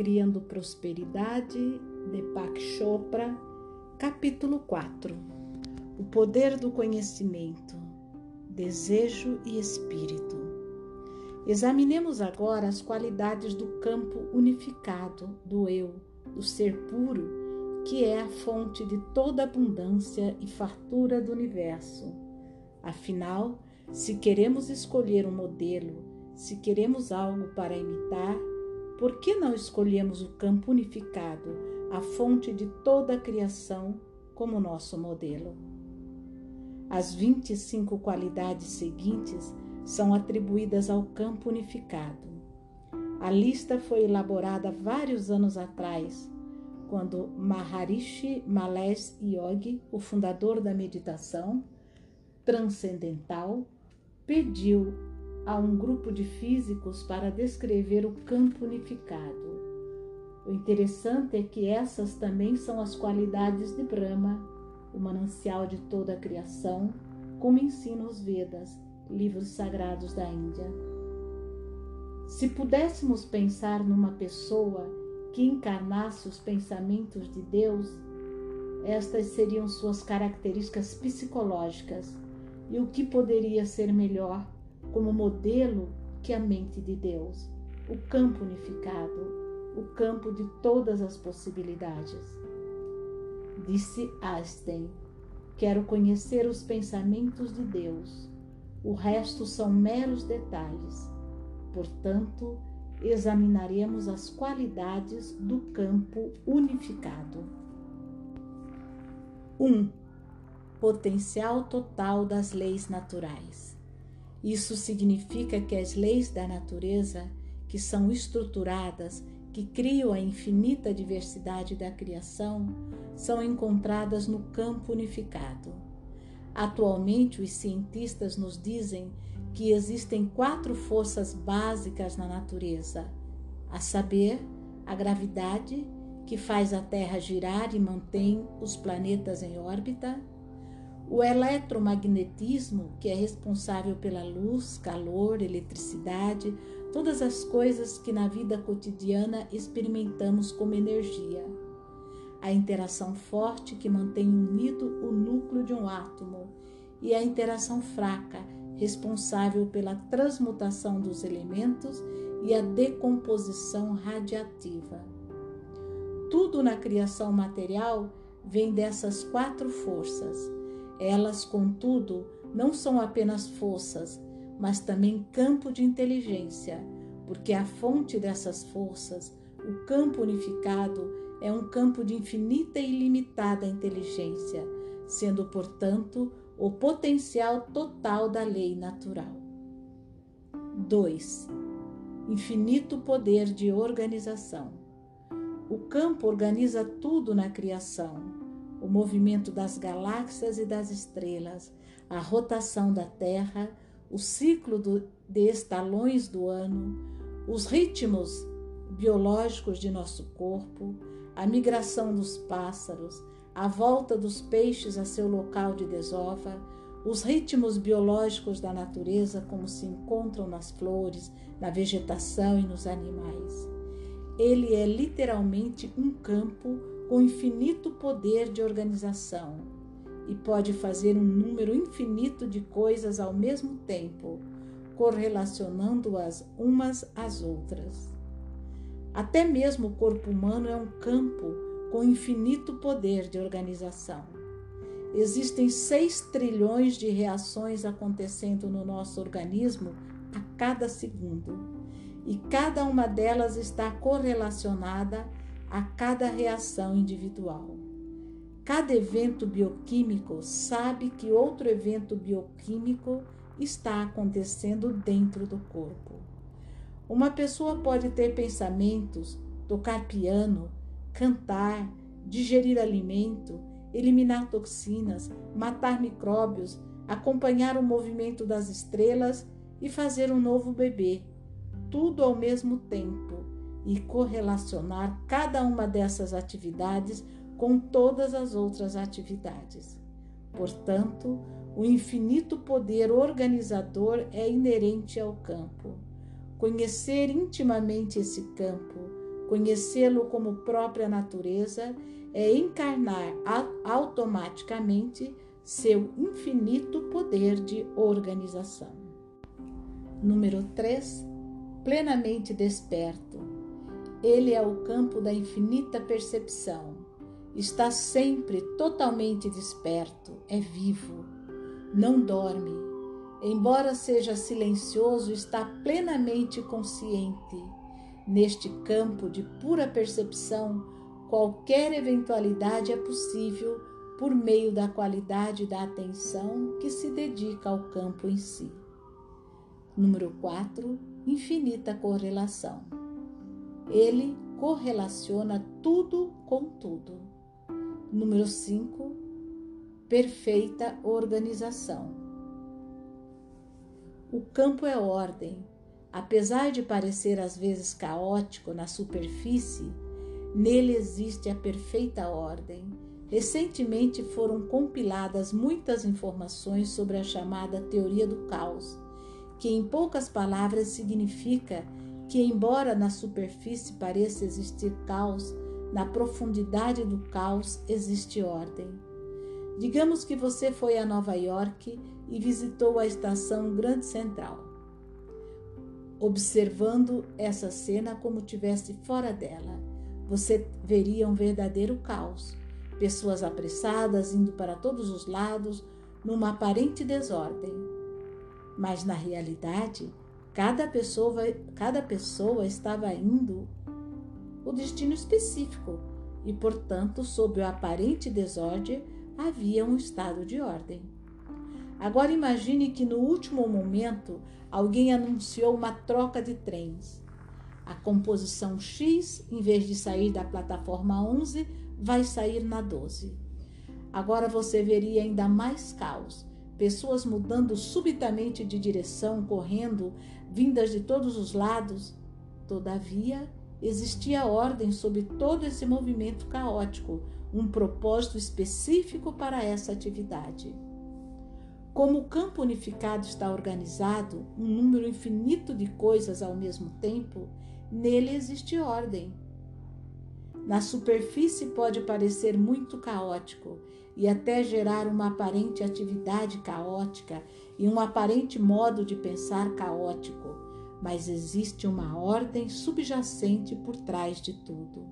Criando Prosperidade, Deepak Chopra, capítulo 4 O poder do conhecimento, desejo e espírito. Examinemos agora as qualidades do campo unificado do eu, do ser puro, que é a fonte de toda abundância e fartura do universo. Afinal, se queremos escolher um modelo, se queremos algo para imitar, por que não escolhemos o campo unificado, a fonte de toda a criação, como nosso modelo? As 25 qualidades seguintes são atribuídas ao campo unificado. A lista foi elaborada vários anos atrás, quando Maharishi Mahesh Yogi, o fundador da meditação transcendental, pediu a um grupo de físicos para descrever o campo unificado. O interessante é que essas também são as qualidades de Brahma, o manancial de toda a criação, como ensinam os Vedas, livros sagrados da Índia. Se pudéssemos pensar numa pessoa que encarnasse os pensamentos de Deus, estas seriam suas características psicológicas. E o que poderia ser melhor como modelo que a mente de Deus, o campo unificado, o campo de todas as possibilidades. Disse Einstein: Quero conhecer os pensamentos de Deus. O resto são meros detalhes. Portanto, examinaremos as qualidades do campo unificado. 1. Um, potencial total das leis naturais. Isso significa que as leis da natureza, que são estruturadas, que criam a infinita diversidade da criação, são encontradas no campo unificado. Atualmente, os cientistas nos dizem que existem quatro forças básicas na natureza, a saber, a gravidade, que faz a Terra girar e mantém os planetas em órbita, o eletromagnetismo, que é responsável pela luz, calor, eletricidade, todas as coisas que na vida cotidiana experimentamos como energia. A interação forte que mantém unido o núcleo de um átomo e a interação fraca, responsável pela transmutação dos elementos e a decomposição radiativa. Tudo na criação material vem dessas quatro forças elas, contudo, não são apenas forças, mas também campo de inteligência, porque a fonte dessas forças, o campo unificado, é um campo de infinita e ilimitada inteligência, sendo, portanto, o potencial total da lei natural. 2. Infinito poder de organização. O campo organiza tudo na criação, o movimento das galáxias e das estrelas, a rotação da Terra, o ciclo do, de estalões do ano, os ritmos biológicos de nosso corpo, a migração dos pássaros, a volta dos peixes a seu local de desova, os ritmos biológicos da natureza como se encontram nas flores, na vegetação e nos animais. Ele é literalmente um campo com infinito poder de organização e pode fazer um número infinito de coisas ao mesmo tempo, correlacionando-as umas às outras. Até mesmo o corpo humano é um campo com infinito poder de organização. Existem 6 trilhões de reações acontecendo no nosso organismo a cada segundo, e cada uma delas está correlacionada a cada reação individual. Cada evento bioquímico sabe que outro evento bioquímico está acontecendo dentro do corpo. Uma pessoa pode ter pensamentos, tocar piano, cantar, digerir alimento, eliminar toxinas, matar micróbios, acompanhar o movimento das estrelas e fazer um novo bebê, tudo ao mesmo tempo e correlacionar cada uma dessas atividades com todas as outras atividades. Portanto, o infinito poder organizador é inerente ao campo. Conhecer intimamente esse campo, Conhecê-lo como própria natureza é encarnar automaticamente seu infinito poder de organização. Número 3. Plenamente desperto. Ele é o campo da infinita percepção. Está sempre totalmente desperto, é vivo, não dorme. Embora seja silencioso, está plenamente consciente. Neste campo de pura percepção, qualquer eventualidade é possível por meio da qualidade da atenção que se dedica ao campo em si. Número 4. Infinita correlação. Ele correlaciona tudo com tudo. Número 5. Perfeita organização. O campo é ordem. Apesar de parecer às vezes caótico na superfície, Nele existe a perfeita ordem. Recentemente foram compiladas muitas informações sobre a chamada teoria do caos, que em poucas palavras significa que, embora na superfície pareça existir caos, na profundidade do caos existe ordem. Digamos que você foi a Nova York e visitou a estação Grande Central, observando essa cena como tivesse fora dela você veria um verdadeiro caos. Pessoas apressadas indo para todos os lados, numa aparente desordem. Mas na realidade, cada pessoa, cada pessoa estava indo o destino específico e, portanto, sob o aparente desordem, havia um estado de ordem. Agora imagine que no último momento alguém anunciou uma troca de trens. A composição X, em vez de sair da plataforma 11, vai sair na 12. Agora você veria ainda mais caos, pessoas mudando subitamente de direção, correndo, vindas de todos os lados. Todavia, existia ordem sobre todo esse movimento caótico, um propósito específico para essa atividade. Como o campo unificado está organizado, um número infinito de coisas ao mesmo tempo, Nele existe ordem. Na superfície pode parecer muito caótico e até gerar uma aparente atividade caótica e um aparente modo de pensar caótico, mas existe uma ordem subjacente por trás de tudo.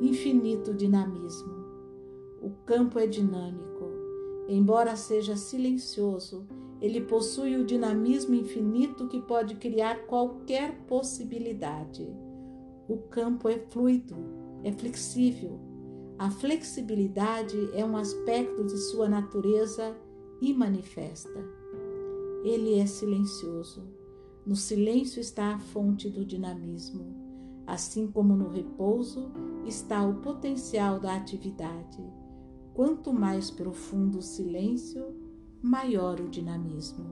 Infinito dinamismo. O campo é dinâmico. Embora seja silencioso, ele possui o dinamismo infinito que pode criar qualquer possibilidade. O campo é fluido, é flexível. A flexibilidade é um aspecto de sua natureza e manifesta. Ele é silencioso. No silêncio está a fonte do dinamismo, assim como no repouso está o potencial da atividade. Quanto mais profundo o silêncio, maior o dinamismo.